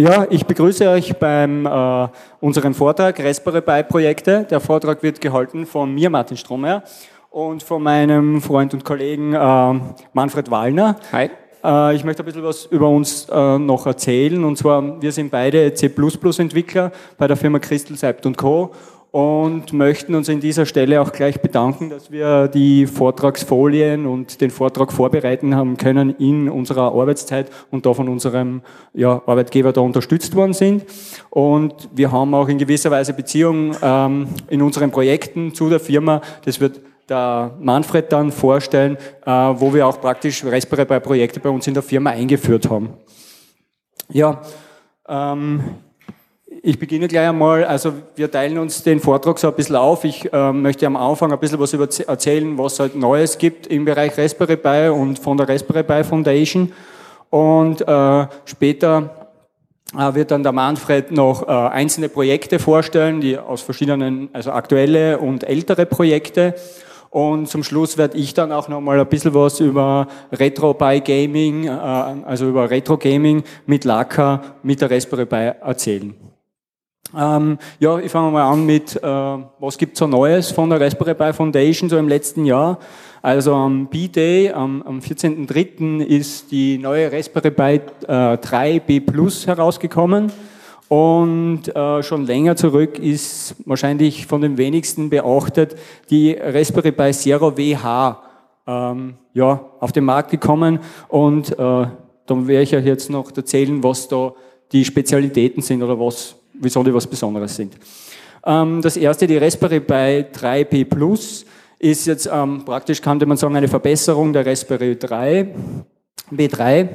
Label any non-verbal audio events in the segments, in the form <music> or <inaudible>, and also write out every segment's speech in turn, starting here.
Ja, ich begrüße euch beim äh, unserem Vortrag Raspberry Pi Projekte. Der Vortrag wird gehalten von mir, Martin Stromer, und von meinem Freund und Kollegen äh, Manfred Wallner. Hi. Äh, ich möchte ein bisschen was über uns äh, noch erzählen. Und zwar, wir sind beide C++-Entwickler bei der Firma Crystal Sept Co und möchten uns in dieser Stelle auch gleich bedanken, dass wir die Vortragsfolien und den Vortrag vorbereiten haben können in unserer Arbeitszeit und da von unserem ja, Arbeitgeber da unterstützt worden sind. Und wir haben auch in gewisser Weise Beziehungen ähm, in unseren Projekten zu der Firma. Das wird der Manfred dann vorstellen, äh, wo wir auch praktisch Raspberry Pi Projekte bei uns in der Firma eingeführt haben. Ja, ähm, ich beginne gleich einmal, also wir teilen uns den Vortrag so ein bisschen auf. Ich äh, möchte am Anfang ein bisschen was über erzählen, was halt Neues gibt im Bereich Raspberry Pi und von der Raspberry Pi Foundation. Und äh, später äh, wird dann der Manfred noch äh, einzelne Projekte vorstellen, die aus verschiedenen, also aktuelle und ältere Projekte. Und zum Schluss werde ich dann auch noch mal ein bisschen was über Retro Pi Gaming, äh, also über Retro Gaming mit Laka, mit der Raspberry Pi erzählen. Ähm, ja, ich fange mal an mit, äh, was gibt's so Neues von der Raspberry Pi Foundation so im letzten Jahr. Also am B-Day, am, am 14.03. ist die neue Raspberry Pi äh, 3 B Plus herausgekommen. Und äh, schon länger zurück ist wahrscheinlich von den wenigsten beachtet die Raspberry Pi Zero WH ähm, ja, auf den Markt gekommen. Und äh, dann werde ich euch jetzt noch erzählen, was da die Spezialitäten sind oder was wieso die was Besonderes sind. Ähm, das erste, die Raspberry Pi 3P Plus, ist jetzt ähm, praktisch, könnte man sagen, eine Verbesserung der Raspberry 3. B3, äh,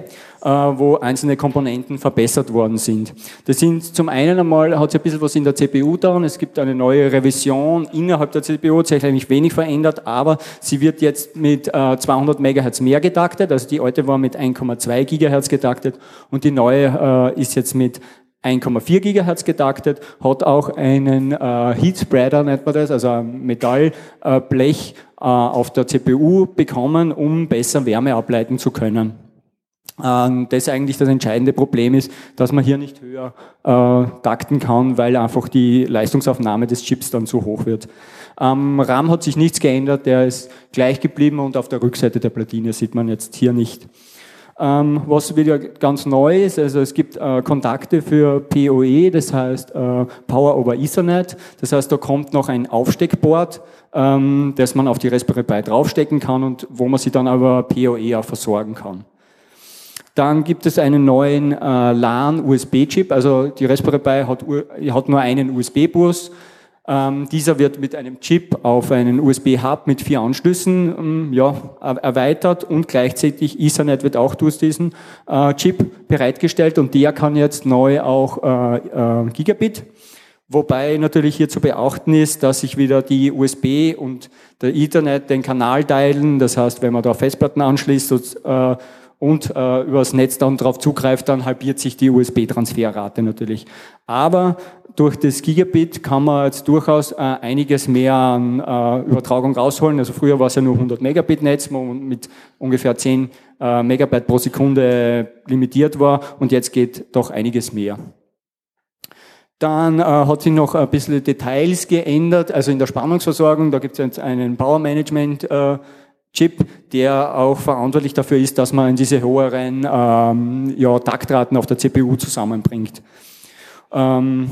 wo einzelne Komponenten verbessert worden sind. Das sind zum einen einmal, hat sich ein bisschen was in der CPU da es gibt eine neue Revision innerhalb der CPU, eigentlich wenig verändert, aber sie wird jetzt mit äh, 200 MHz mehr getaktet, also die alte war mit 1,2 GHz getaktet und die neue äh, ist jetzt mit 1,4 Gigahertz getaktet, hat auch einen äh, Heat Spreader, nennt man das, also ein Metallblech äh, auf der CPU bekommen, um besser Wärme ableiten zu können. Ähm, das eigentlich das entscheidende Problem ist, dass man hier nicht höher äh, takten kann, weil einfach die Leistungsaufnahme des Chips dann zu hoch wird. Am RAM hat sich nichts geändert, der ist gleich geblieben und auf der Rückseite der Platine sieht man jetzt hier nicht. Ähm, was wieder ganz neu ist, also es gibt äh, Kontakte für PoE, das heißt äh, Power over Ethernet. Das heißt, da kommt noch ein Aufsteckboard, ähm, das man auf die Raspberry Pi draufstecken kann und wo man sie dann aber PoE auch versorgen kann. Dann gibt es einen neuen äh, LAN-USB-Chip, also die Raspberry Pi hat, hat nur einen USB-Bus. Ähm, dieser wird mit einem Chip auf einen USB-Hub mit vier Anschlüssen ähm, ja, erweitert und gleichzeitig Ethernet wird auch durch diesen äh, Chip bereitgestellt und der kann jetzt neu auch äh, äh, Gigabit. Wobei natürlich hier zu beachten ist, dass sich wieder die USB und der Ethernet den Kanal teilen. Das heißt, wenn man da Festplatten anschließt und, äh, und äh, übers Netz dann darauf zugreift, dann halbiert sich die USB-Transferrate natürlich. Aber durch das Gigabit kann man jetzt durchaus äh, einiges mehr an äh, Übertragung rausholen. Also früher war es ja nur 100 Megabit Netz, wo man mit ungefähr 10 äh, Megabyte pro Sekunde limitiert war und jetzt geht doch einiges mehr. Dann äh, hat sich noch ein bisschen Details geändert, also in der Spannungsversorgung, da gibt es jetzt einen Power Management äh, Chip, der auch verantwortlich dafür ist, dass man diese höheren ähm, ja, Taktraten auf der CPU zusammenbringt. Ähm,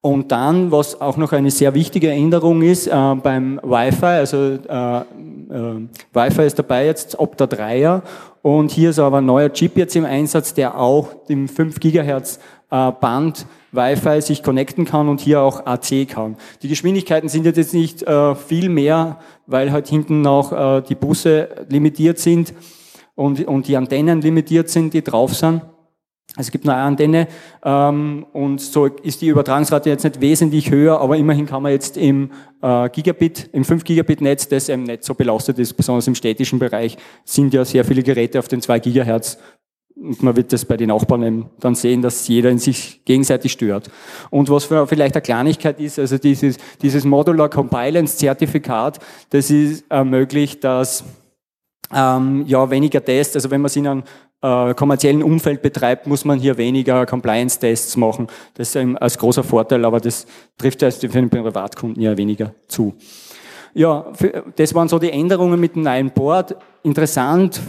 und dann, was auch noch eine sehr wichtige Änderung ist, äh, beim Wi-Fi, also äh, äh, Wi-Fi ist dabei jetzt ob der Dreier und hier ist aber ein neuer Chip jetzt im Einsatz, der auch im 5 Gigahertz äh, Band Wi-Fi sich connecten kann und hier auch AC kann. Die Geschwindigkeiten sind jetzt nicht äh, viel mehr, weil halt hinten noch äh, die Busse limitiert sind und, und die Antennen limitiert sind, die drauf sind. Es gibt eine Antenne ähm, und so ist die Übertragungsrate jetzt nicht wesentlich höher, aber immerhin kann man jetzt im äh, Gigabit, im 5 Gigabit Netz, das eben nicht so belastet ist, besonders im städtischen Bereich, sind ja sehr viele Geräte auf den 2 Gigahertz und man wird das bei den Nachbarn dann sehen, dass jeder in sich gegenseitig stört. Und was vielleicht eine Kleinigkeit ist, also dieses, dieses Modular Compliance Zertifikat, das ist ermöglicht, dass ähm, ja, weniger Tests. Also wenn man es in einem äh, kommerziellen Umfeld betreibt, muss man hier weniger Compliance-Tests machen. Das ist ein, als großer Vorteil, aber das trifft ja für den Privatkunden ja weniger zu. Ja, für, das waren so die Änderungen mit dem neuen Board. Interessant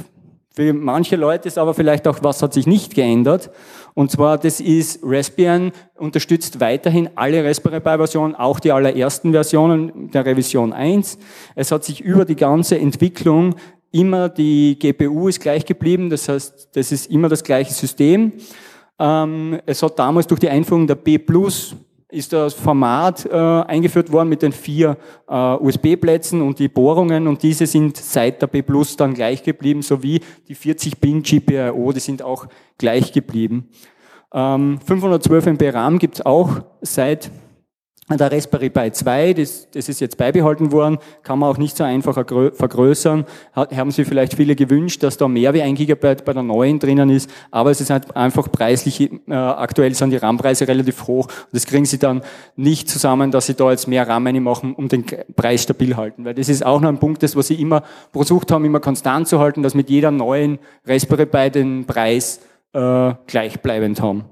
für manche Leute ist aber vielleicht auch, was hat sich nicht geändert. Und zwar, das ist Raspbian unterstützt weiterhin alle Raspberry Pi Versionen, auch die allerersten Versionen der Revision 1. Es hat sich über die ganze Entwicklung immer die GPU ist gleich geblieben, das heißt, das ist immer das gleiche System. Ähm, es hat damals durch die Einführung der B Plus ist das Format äh, eingeführt worden mit den vier äh, USB-Plätzen und die Bohrungen und diese sind seit der B Plus dann gleich geblieben, sowie die 40 Pin GPIO, die sind auch gleich geblieben. Ähm, 512 MB RAM gibt es auch seit der Raspberry Pi 2, das, das ist jetzt beibehalten worden, kann man auch nicht so einfach vergrößern. haben Sie vielleicht viele gewünscht, dass da mehr wie ein Gigabyte bei der neuen drinnen ist, aber es ist halt einfach preislich, äh, aktuell sind die RAM-Preise relativ hoch und das kriegen Sie dann nicht zusammen, dass Sie da jetzt mehr RAM machen, um den Preis stabil halten. Weil das ist auch noch ein Punkt, das was Sie immer versucht haben, immer konstant zu halten, dass mit jeder neuen Raspberry Pi den Preis äh, gleichbleibend haben.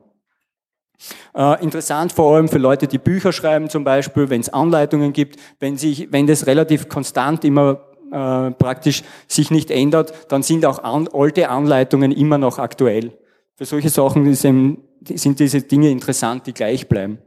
Äh, interessant vor allem für Leute, die Bücher schreiben zum Beispiel, wenn es Anleitungen gibt, wenn, sich, wenn das relativ konstant immer äh, praktisch sich nicht ändert, dann sind auch an, alte Anleitungen immer noch aktuell. Für solche Sachen eben, sind diese Dinge interessant, die gleich bleiben.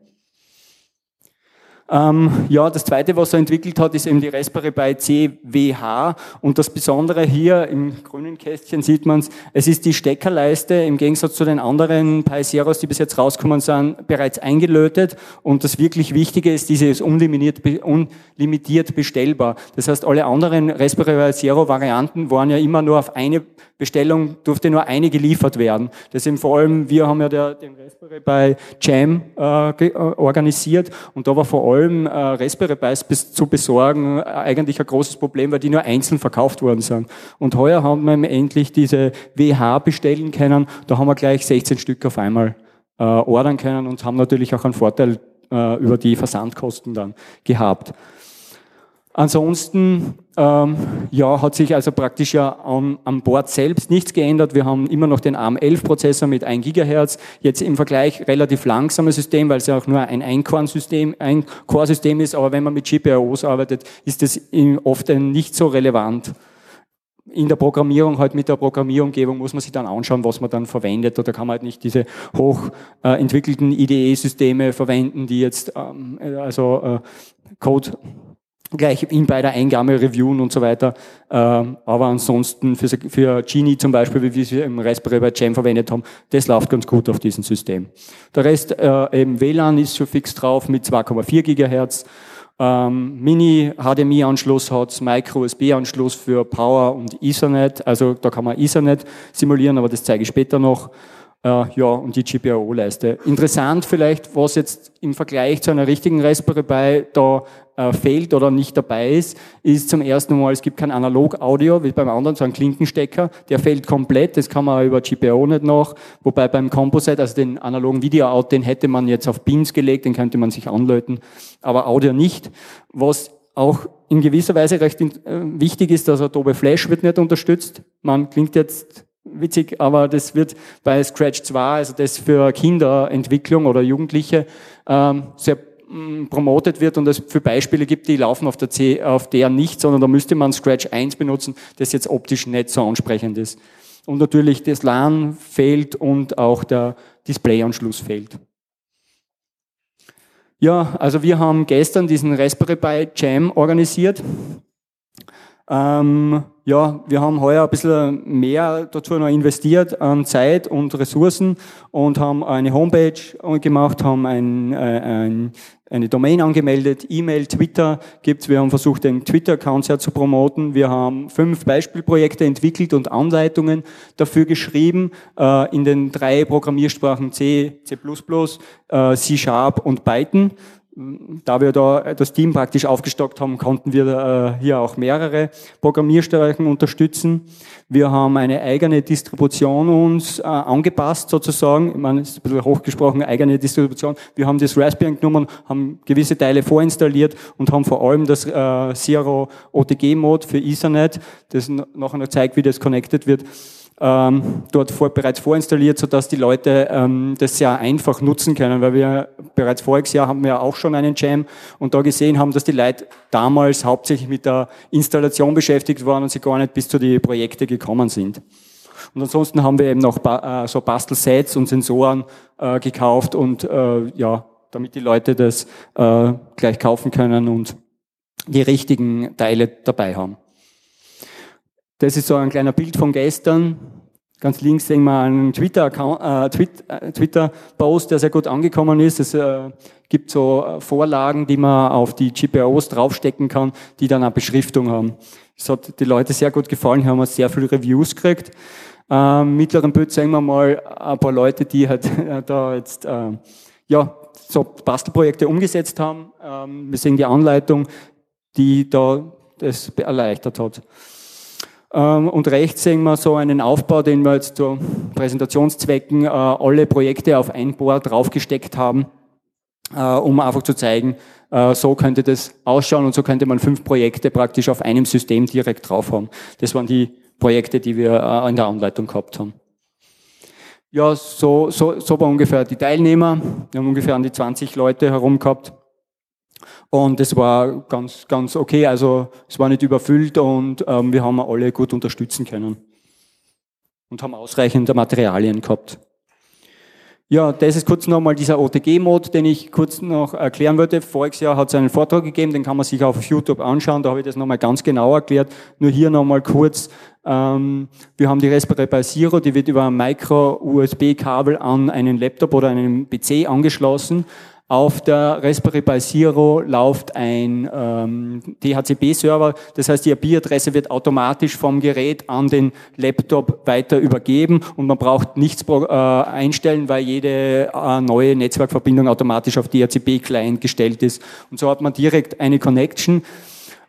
Ähm, ja, das zweite, was er entwickelt hat, ist eben die Raspberry Pi CWH. Und das Besondere hier im grünen Kästchen sieht man es, es ist die Steckerleiste im Gegensatz zu den anderen Pi Zeros, die bis jetzt rausgekommen sind, bereits eingelötet. Und das wirklich Wichtige ist, diese ist unlimitiert, unlimitiert bestellbar. Das heißt, alle anderen Raspberry Pi Zero Varianten waren ja immer nur auf eine Bestellung, durfte nur eine geliefert werden. Deswegen vor allem, wir haben ja der, den Raspberry Pi Jam äh, äh organisiert und da war vor allem allem äh, Raspberry Pis bis zu besorgen äh, eigentlich ein großes Problem, weil die nur einzeln verkauft worden sind. Und heuer haben wir endlich diese WH bestellen können. Da haben wir gleich 16 Stück auf einmal äh, ordern können und haben natürlich auch einen Vorteil äh, über die Versandkosten dann gehabt. Ansonsten ähm, ja, hat sich also praktisch ja am, am Board selbst nichts geändert. Wir haben immer noch den ARM11-Prozessor mit 1 Gigahertz. Jetzt im Vergleich relativ langsames System, weil es ja auch nur ein Ein-Core-System ein Core -System ist. Aber wenn man mit GPIOs arbeitet, ist das oft nicht so relevant. In der Programmierung, halt mit der Programmierumgebung muss man sich dann anschauen, was man dann verwendet. Oder kann man halt nicht diese hochentwickelten äh, IDE-Systeme verwenden, die jetzt ähm, also äh, Code gleich ihn bei der Eingabe reviewen und so weiter. Ähm, aber ansonsten für, für Genie zum Beispiel, wie wir es im Raspberry Pi Jam verwendet haben, das läuft ganz gut auf diesem System. Der Rest, äh, eben WLAN ist schon fix drauf mit 2,4 Gigahertz. Ähm, Mini-HDMI-Anschluss hat Micro-USB-Anschluss für Power und Ethernet. Also da kann man Ethernet simulieren, aber das zeige ich später noch. Äh, ja, und die GPIO-Leiste. Interessant vielleicht, was jetzt im Vergleich zu einer richtigen Raspberry Pi da äh, fehlt oder nicht dabei ist, ist zum ersten Mal, es gibt kein Analog-Audio, wie beim anderen, so ein Klinkenstecker, der fehlt komplett, das kann man über GPIO nicht noch, wobei beim Composite, also den analogen Video-Out, den hätte man jetzt auf Pins gelegt, den könnte man sich anlöten, aber Audio nicht, was auch in gewisser Weise recht äh, wichtig ist, dass Adobe Flash wird nicht unterstützt. Man klingt jetzt witzig, aber das wird bei Scratch 2, also das für Kinderentwicklung oder Jugendliche, ähm, sehr Mm, promotet wird und es für Beispiele gibt, die laufen auf der, C, auf der nicht, sondern da müsste man Scratch 1 benutzen, das jetzt optisch nicht so ansprechend ist. Und natürlich das LAN fehlt und auch der Displayanschluss fehlt. Ja, also wir haben gestern diesen Raspberry Pi Jam organisiert. Ähm, ja, wir haben heuer ein bisschen mehr dazu noch investiert an Zeit und Ressourcen und haben eine Homepage gemacht, haben ein, äh, ein, eine Domain angemeldet, E-Mail, Twitter gibt's. Wir haben versucht, den Twitter-Account sehr zu promoten. Wir haben fünf Beispielprojekte entwickelt und Anleitungen dafür geschrieben äh, in den drei Programmiersprachen C, C++, äh, C Sharp und Python da wir da das Team praktisch aufgestockt haben, konnten wir äh, hier auch mehrere Programmierstärken unterstützen. Wir haben eine eigene Distribution uns äh, angepasst sozusagen. Ich meine, es ist ein bisschen hochgesprochen, eigene Distribution. Wir haben das Raspberry genommen, haben gewisse Teile vorinstalliert und haben vor allem das äh, Zero OTG Mode für Ethernet, das nachher noch zeigt, wie das connected wird, ähm, dort vor, bereits vorinstalliert, sodass die Leute ähm, das sehr einfach nutzen können, weil wir bereits voriges Jahr haben wir auch schon einen Jam und da gesehen haben, dass die Leute damals hauptsächlich mit der Installation beschäftigt waren und sie gar nicht bis zu die Projekte gekommen sind. Und ansonsten haben wir eben noch äh, so Bastelsets und Sensoren äh, gekauft und äh, ja, damit die Leute das äh, gleich kaufen können und die richtigen Teile dabei haben. Das ist so ein kleiner Bild von gestern. Ganz links sehen wir einen Twitter-Post, äh, Twitter der sehr gut angekommen ist. Es äh, gibt so äh, Vorlagen, die man auf die GPOs draufstecken kann, die dann eine Beschriftung haben. Das hat die Leute sehr gut gefallen, haben wir sehr viele Reviews gekriegt. Ähm, mittleren Bild sehen wir mal ein paar Leute, die halt äh, <laughs> da jetzt äh, ja, so Bastelprojekte umgesetzt haben. Ähm, wir sehen die Anleitung, die da das erleichtert hat. Ähm, und rechts sehen wir so einen Aufbau, den wir jetzt zu Präsentationszwecken äh, alle Projekte auf ein Board draufgesteckt haben, äh, um einfach zu zeigen, äh, so könnte das ausschauen und so könnte man fünf Projekte praktisch auf einem System direkt drauf haben. Das waren die Projekte, die wir in der Anleitung gehabt haben. Ja, so, so, so war ungefähr die Teilnehmer. Wir haben ungefähr an die 20 Leute herum gehabt. Und es war ganz, ganz okay. Also es war nicht überfüllt und ähm, wir haben alle gut unterstützen können. Und haben ausreichend Materialien gehabt. Ja, das ist kurz nochmal dieser OTG-Mode, den ich kurz noch erklären wollte. Voriges Jahr hat es einen Vortrag gegeben, den kann man sich auf YouTube anschauen, da habe ich das nochmal ganz genau erklärt. Nur hier nochmal kurz, ähm, wir haben die Raspberry Pi Zero, die wird über ein Micro-USB-Kabel an einen Laptop oder einen PC angeschlossen. Auf der Raspberry Pi Zero läuft ein ähm, DHCP-Server, das heißt, die IP-Adresse wird automatisch vom Gerät an den Laptop weiter übergeben und man braucht nichts äh, einstellen, weil jede äh, neue Netzwerkverbindung automatisch auf DHCP-Client gestellt ist. Und so hat man direkt eine Connection.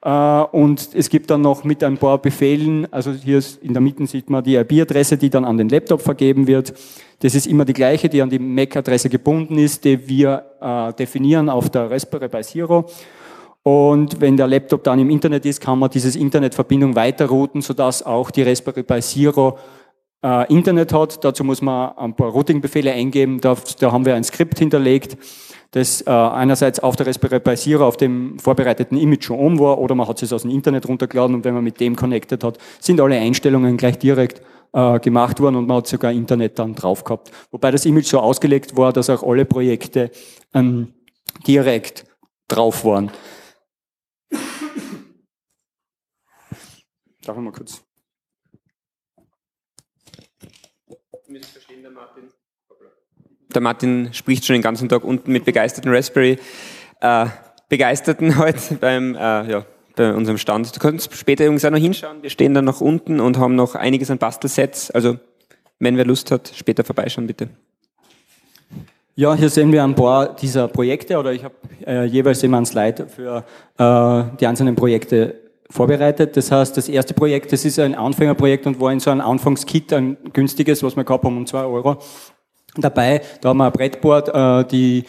Äh, und es gibt dann noch mit ein paar Befehlen, also hier in der Mitte sieht man die IP-Adresse, die dann an den Laptop vergeben wird. Das ist immer die gleiche, die an die MAC-Adresse gebunden ist, die wir äh, definieren auf der Raspberry Pi Zero. Und wenn der Laptop dann im Internet ist, kann man dieses Internetverbindung weiterrouten, sodass auch die Raspberry Pi Zero äh, Internet hat. Dazu muss man ein paar Routing-Befehle eingeben. Da, haben wir ein Skript hinterlegt, das äh, einerseits auf der Raspberry Pi Zero auf dem vorbereiteten Image schon um war oder man hat es aus dem Internet runtergeladen und wenn man mit dem connected hat, sind alle Einstellungen gleich direkt äh, gemacht worden und man hat sogar Internet dann drauf gehabt. Wobei das Image so ausgelegt war, dass auch alle Projekte ähm, direkt drauf waren. Darf ich mal kurz? Der Martin spricht schon den ganzen Tag unten mit begeisterten Raspberry, äh, Begeisterten heute <laughs> beim äh, ja, bei unserem Stand. Du kannst später übrigens auch noch hinschauen. Wir stehen dann noch unten und haben noch einiges an Bastelsets. Also, wenn wer Lust hat, später vorbeischauen, bitte. Ja, hier sehen wir ein paar dieser Projekte oder ich habe äh, jeweils immer ein Slide für äh, die einzelnen Projekte vorbereitet. Das heißt, das erste Projekt, das ist ein Anfängerprojekt und war in so einem Anfangskit, ein günstiges, was wir gehabt haben, um zwei Euro dabei. Da haben wir ein Brettboard, äh, die,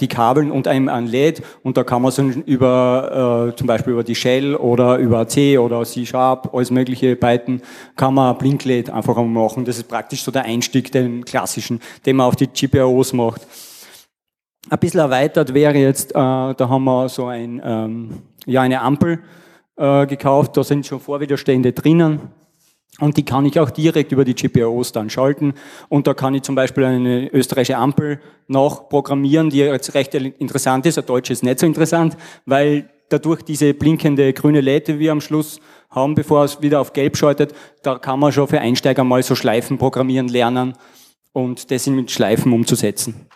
die Kabeln und ein, ein LED und da kann man so über, äh, zum Beispiel über die Shell oder über C oder C-Sharp, alles mögliche Python, kann man Blink-LED einfach mal machen. Das ist praktisch so der Einstieg, den klassischen, den man auf die GPIOs macht. Ein bisschen erweitert wäre jetzt, äh, da haben wir so ein, ähm, ja, eine Ampel äh, gekauft, da sind schon Vorwiderstände drinnen und die kann ich auch direkt über die GPIOs dann schalten. Und da kann ich zum Beispiel eine österreichische Ampel noch programmieren, die jetzt recht interessant ist. Ein deutsche ist nicht so interessant, weil dadurch diese blinkende grüne die wir am Schluss haben, bevor es wieder auf gelb schaltet, da kann man schon für Einsteiger mal so Schleifen programmieren lernen und das mit Schleifen umzusetzen.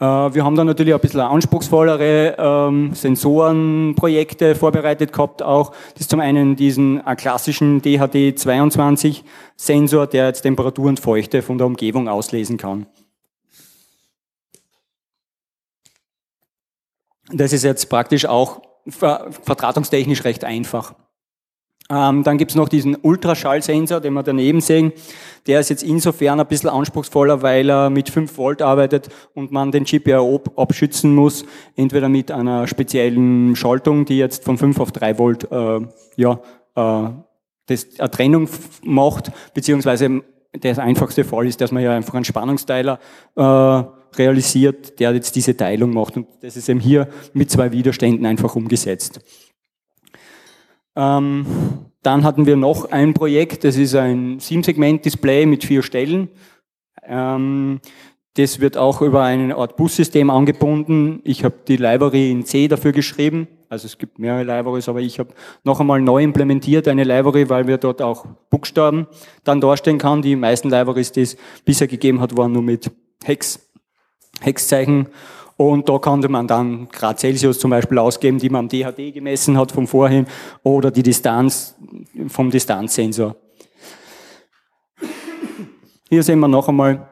Äh, wir haben dann natürlich ein bisschen anspruchsvollere ähm, Sensorenprojekte vorbereitet gehabt auch. Das ist zum einen diesen äh, klassischen DHD22 Sensor, der jetzt Temperatur und Feuchte von der Umgebung auslesen kann. Das ist jetzt praktisch auch vertratungstechnisch recht einfach. Ähm, dann gibt's noch diesen Ultraschallsensor, den wir daneben sehen. Der ist jetzt insofern ein bisschen anspruchsvoller, weil er mit 5 Volt arbeitet und man den GPIO abschützen muss, entweder mit einer speziellen Schaltung, die jetzt von 5 auf 3 Volt äh, ja, äh, das, eine Trennung macht, beziehungsweise der einfachste Fall ist, dass man ja einfach einen Spannungsteiler äh, realisiert, der jetzt diese Teilung macht. Und das ist eben hier mit zwei Widerständen einfach umgesetzt. Ähm, dann hatten wir noch ein Projekt, das ist ein Sieben-Segment-Display mit vier Stellen. Ähm, das wird auch über eine Art Bussystem angebunden. Ich habe die Library in C dafür geschrieben. Also es gibt mehrere Libraries, aber ich habe noch einmal neu implementiert eine Library, weil wir dort auch Buchstaben dann darstellen kann. Die meisten Libraries, die es bisher gegeben hat, waren nur mit Hex, Hexzeichen und da konnte man dann Grad Celsius zum Beispiel ausgeben, die man am DHD gemessen hat vom vorhin oder die Distanz vom Distanzsensor. Hier sehen wir noch einmal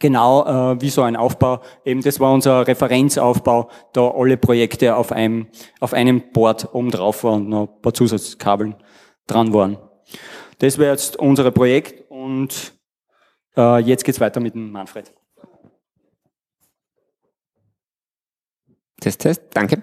genau äh, wie so ein Aufbau. Eben das war unser Referenzaufbau, da alle Projekte auf einem, auf einem Board oben drauf waren und noch ein paar Zusatzkabeln dran waren. Das wäre jetzt unser Projekt und äh, jetzt geht's weiter mit dem Manfred. Test, Test, danke.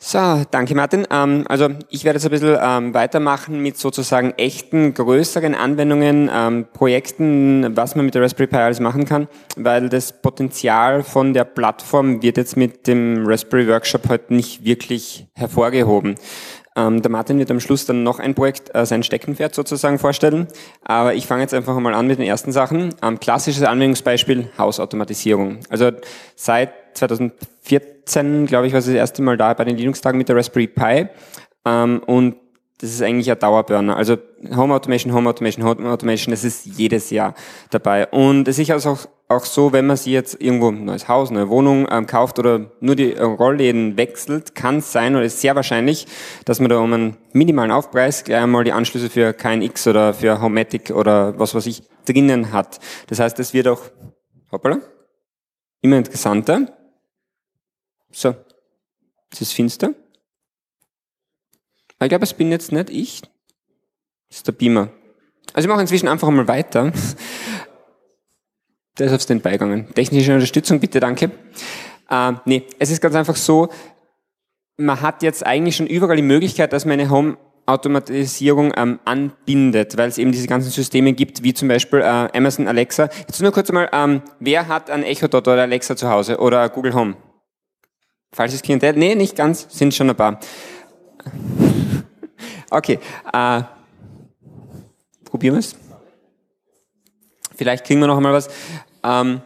So, danke Martin. Ähm, also ich werde jetzt ein bisschen ähm, weitermachen mit sozusagen echten, größeren Anwendungen, ähm, Projekten, was man mit der Raspberry Pi alles machen kann, weil das Potenzial von der Plattform wird jetzt mit dem Raspberry Workshop heute nicht wirklich hervorgehoben. Ähm, der Martin wird am Schluss dann noch ein Projekt, äh, sein Steckenpferd sozusagen vorstellen. Aber ich fange jetzt einfach mal an mit den ersten Sachen. Ähm, klassisches Anwendungsbeispiel, Hausautomatisierung. Also seit 2014, glaube ich, war es das erste Mal da bei den Linux-Tagen mit der Raspberry Pi. Ähm, und das ist eigentlich ein Dauerburner. Also Home Automation, Home Automation, Home Automation, das ist jedes Jahr dabei. Und es ist also auch, auch so, wenn man sich jetzt irgendwo ein neues Haus, eine Wohnung ähm, kauft oder nur die Rollläden wechselt, kann es sein oder ist sehr wahrscheinlich, dass man da um einen minimalen Aufpreis gleich einmal die Anschlüsse für KNX oder für Homematic oder was weiß ich drinnen hat. Das heißt, es wird auch, hoppala, immer interessanter. So, es ist finster. Ich glaube, es bin jetzt nicht ich. Das ist der Beamer. Also ich mache inzwischen einfach mal weiter. Der ist auf den Beigangen. Technische Unterstützung, bitte, danke. Äh, nee, es ist ganz einfach so, man hat jetzt eigentlich schon überall die Möglichkeit, dass man eine Home-Automatisierung ähm, anbindet, weil es eben diese ganzen Systeme gibt, wie zum Beispiel äh, Amazon Alexa. Jetzt nur kurz einmal, ähm, wer hat ein Echo Dot oder Alexa zu Hause oder Google Home? Falsches Klientel? Nee, nicht ganz, sind schon ein paar. <laughs> Okay, äh, probieren wir es. Vielleicht kriegen wir noch einmal was. Ähm,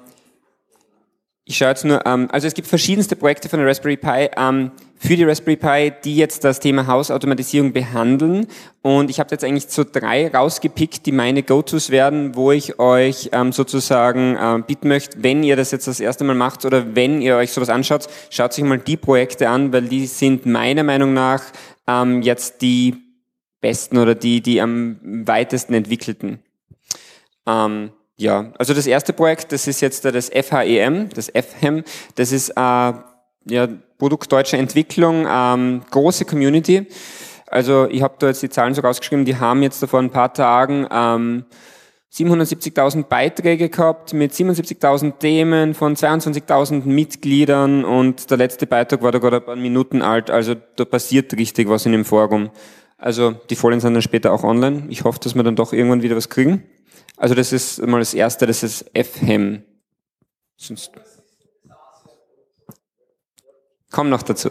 ich schaue jetzt nur, ähm, also es gibt verschiedenste Projekte von der Raspberry Pi ähm, für die Raspberry Pi, die jetzt das Thema Hausautomatisierung behandeln. Und ich habe jetzt eigentlich so drei rausgepickt, die meine Go-Tos werden, wo ich euch ähm, sozusagen äh, bitten möchte, wenn ihr das jetzt das erste Mal macht oder wenn ihr euch sowas anschaut, schaut sich mal die Projekte an, weil die sind meiner Meinung nach ähm, jetzt die besten oder die, die am weitesten entwickelten. Ähm, ja, also das erste Projekt, das ist jetzt das FHEM, das FHEM, das ist äh, ja, Produkt deutscher Entwicklung, ähm, große Community. Also ich habe da jetzt die Zahlen sogar ausgeschrieben, die haben jetzt vor ein paar Tagen ähm, 770.000 Beiträge gehabt mit 77.000 Themen von 22.000 Mitgliedern und der letzte Beitrag war da gerade ein paar Minuten alt, also da passiert richtig was in dem Forum. Also die Folien sind dann später auch online. Ich hoffe, dass wir dann doch irgendwann wieder was kriegen. Also das ist mal das erste, das ist FHEM. Komm noch dazu.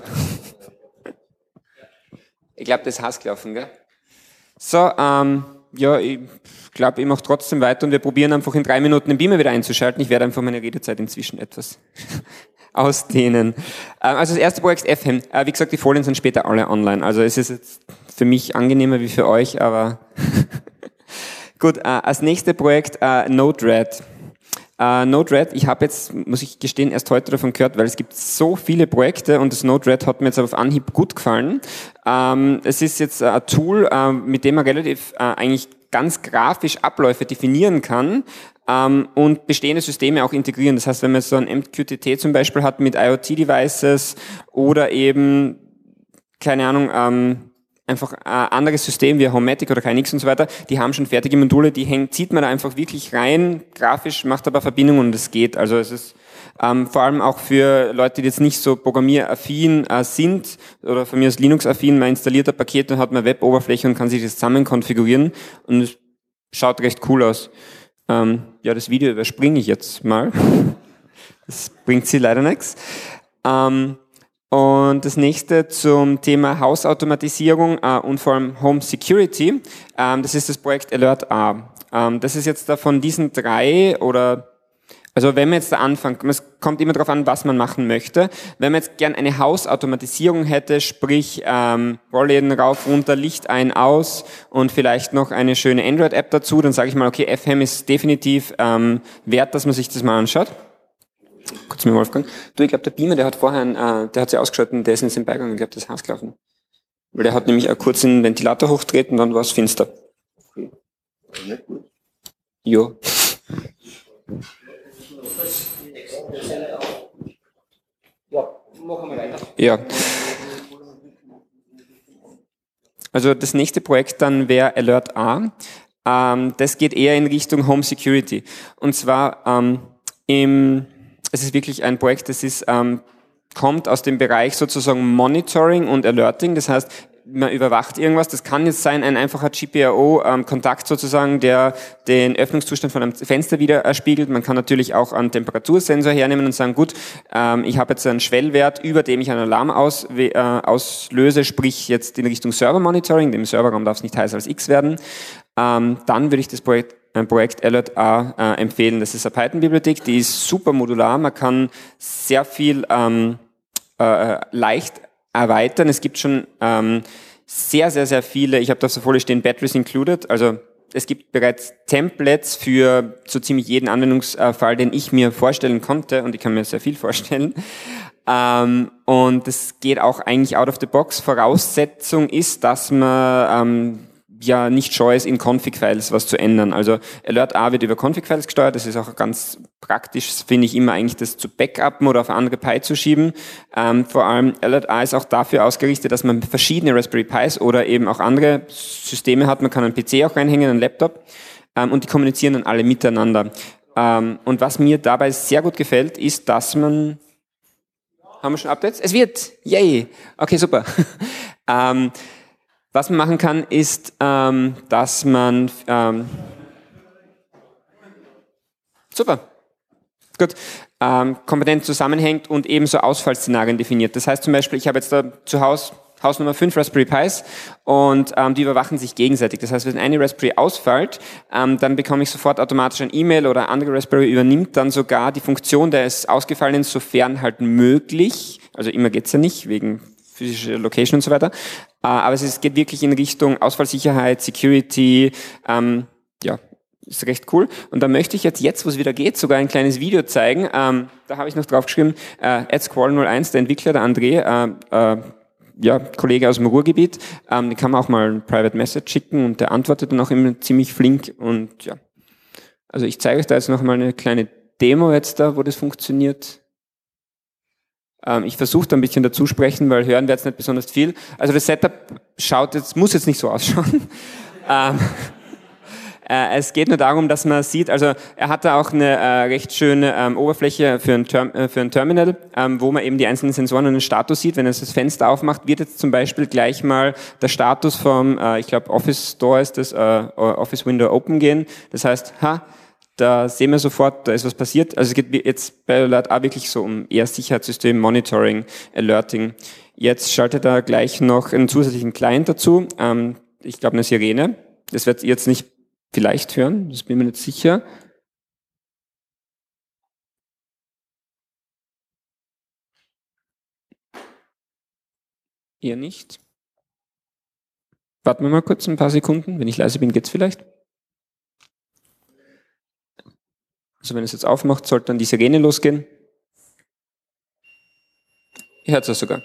Ich glaube, das ist Hass gelaufen, gell? So, ähm, ja, ich glaube, ich mache trotzdem weiter und wir probieren einfach in drei Minuten den Beamer wieder einzuschalten. Ich werde einfach meine Redezeit inzwischen etwas <laughs> ausdehnen. Ähm, also das erste Projekt FHEM. Äh, wie gesagt, die Folien sind später alle online. Also es ist jetzt für mich angenehmer wie für euch, aber <laughs> gut. Äh, als nächstes Projekt äh, Node-RED. Uh, Node-RED, ich habe jetzt, muss ich gestehen, erst heute davon gehört, weil es gibt so viele Projekte und das Node-RED hat mir jetzt auf Anhieb gut gefallen. Ähm, es ist jetzt ein Tool, äh, mit dem man relativ äh, eigentlich ganz grafisch Abläufe definieren kann ähm, und bestehende Systeme auch integrieren. Das heißt, wenn man so ein MQTT zum Beispiel hat mit IoT-Devices oder eben, keine Ahnung, ähm, einfach ein anderes System wie Homematic oder KNX und so weiter, die haben schon fertige Module, die hängt, zieht man da einfach wirklich rein, grafisch, macht aber Verbindungen und es geht. Also es ist ähm, vor allem auch für Leute, die jetzt nicht so programmieraffin äh, sind oder von mir aus Linux-affin, man installiert ein Paket und hat eine Web-Oberfläche und kann sich das zusammen konfigurieren und es schaut recht cool aus. Ähm, ja, das Video überspringe ich jetzt mal. <laughs> Das bringt sie leider nichts. Ähm, und das nächste zum Thema Hausautomatisierung äh, und vor allem Home Security. Ähm, das ist das Projekt Alert A. Ähm, das ist jetzt da von diesen drei oder also wenn man jetzt da anfängt, es kommt immer darauf an, was man machen möchte. Wenn man jetzt gern eine Hausautomatisierung hätte, sprich ähm, Rollläden rauf, runter, Licht ein, aus und vielleicht noch eine schöne Android-App dazu, dann sage ich mal, okay, FM ist definitiv ähm, wert, dass man sich das mal anschaut. Kurz mit Wolfgang. Du, ich glaube, der Beamer, der hat vorher, äh, der hat sich ausgeschaltet der ist in den Beigang, ich glaube, das Haus gelaufen. Weil der hat nämlich auch kurz den Ventilator hochtreten, dann war es finster. Okay. Jo. Ja, machen wir weiter. Ja. Also das nächste Projekt dann wäre Alert A. Ähm, das geht eher in Richtung Home Security. Und zwar ähm, im, es ist wirklich ein Projekt, das ist ähm, kommt aus dem Bereich sozusagen Monitoring und Alerting. Das heißt, man überwacht irgendwas. Das kann jetzt sein, ein einfacher GPRO-Kontakt sozusagen, der den Öffnungszustand von einem Fenster wieder spiegelt. Man kann natürlich auch einen Temperatursensor hernehmen und sagen, gut, ähm, ich habe jetzt einen Schwellwert, über dem ich einen Alarm äh, auslöse, sprich jetzt in Richtung Server-Monitoring. Dem Serverraum darf es nicht heißer als X werden. Ähm, dann würde ich das Projekt Projekt Alert A äh, empfehlen. Das ist eine Python-Bibliothek, die ist super modular. Man kann sehr viel ähm, äh, leicht erweitern. Es gibt schon ähm, sehr, sehr, sehr viele, ich habe da so Folie stehen, Batteries included, also es gibt bereits Templates für so ziemlich jeden Anwendungsfall, den ich mir vorstellen konnte und ich kann mir sehr viel vorstellen. Ähm, und das geht auch eigentlich out of the box. Voraussetzung ist, dass man ähm, ja nicht scheu ist, in Config-Files was zu ändern. Also Alert A wird über Config-Files gesteuert. Das ist auch ganz praktisch, finde ich immer eigentlich, das zu backuppen oder auf andere Pi zu schieben. Ähm, vor allem Alert A ist auch dafür ausgerichtet, dass man verschiedene Raspberry Pis oder eben auch andere Systeme hat. Man kann einen PC auch reinhängen, einen Laptop ähm, und die kommunizieren dann alle miteinander. Ähm, und was mir dabei sehr gut gefällt, ist, dass man haben wir schon Updates? Es wird! Yay! Okay, super. <laughs> was man machen kann, ist, ähm, dass man... Ähm, super. Gut. Ähm, kompetent zusammenhängt und ebenso Ausfallszenarien definiert. Das heißt zum Beispiel, ich habe jetzt da zu Hause Haus Nummer 5 Raspberry Pis und ähm, die überwachen sich gegenseitig. Das heißt, wenn eine Raspberry ausfällt, ähm, dann bekomme ich sofort automatisch ein E-Mail oder andere Raspberry übernimmt dann sogar die Funktion des Ausgefallenen, sofern halt möglich. Also immer geht's ja nicht, wegen physischer Location und so weiter. Äh, aber es geht wirklich in Richtung Ausfallsicherheit, Security, ähm, ja, ist recht cool. Und da möchte ich jetzt, jetzt wo es wieder geht, sogar ein kleines Video zeigen. Ähm, da habe ich noch draufgeschrieben, äh, AdSquall01, der Entwickler, der André, äh, äh, ja, Kollege aus dem Ruhrgebiet, ähm, den kann man auch mal ein Private Message schicken und der antwortet dann auch immer ziemlich flink und ja. Also ich zeige euch da jetzt noch mal eine kleine Demo jetzt da, wo das funktioniert. Ähm, ich versuche da ein bisschen dazu sprechen, weil hören wir jetzt nicht besonders viel. Also das Setup schaut jetzt, muss jetzt nicht so ausschauen. <laughs> ähm, äh, es geht nur darum, dass man sieht, also er hat da auch eine äh, recht schöne ähm, Oberfläche für ein, Term, äh, für ein Terminal, ähm, wo man eben die einzelnen Sensoren und den Status sieht. Wenn er das Fenster aufmacht, wird jetzt zum Beispiel gleich mal der Status vom, äh, ich glaube Office Store ist das, äh, Office Window Open gehen. Das heißt, ha, da sehen wir sofort, da ist was passiert. Also es geht jetzt bei Alert A wirklich so um eher Sicherheitssystem, Monitoring, Alerting. Jetzt schaltet er gleich noch einen zusätzlichen Client dazu. Ähm, ich glaube eine Sirene. Das wird ihr jetzt nicht vielleicht hören, das bin mir nicht sicher. Ihr nicht. Warten wir mal kurz ein paar Sekunden. Wenn ich leise bin, geht's vielleicht. Also wenn es jetzt aufmacht, sollte dann die Sirene losgehen. Ihr hört es sogar.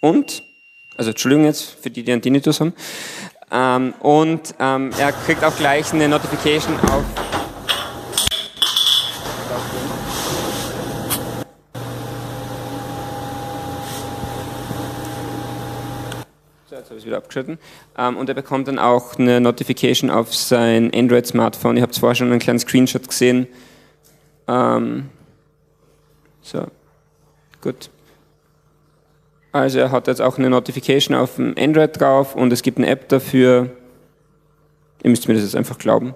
Und, also Entschuldigung jetzt für die, die einen Tinnitus haben, Ähm, und ähm, er kriegt auch gleich eine Notification auf jetzt habe ich es wieder abgeschnitten. Ähm, und er bekommt dann auch eine Notification auf sein Android-Smartphone. Ich habe vorher schon einen kleinen Screenshot gesehen. Ähm, so, gut. Also er hat jetzt auch eine Notification auf dem Android drauf und es gibt eine App dafür. Ihr müsst mir das jetzt einfach glauben.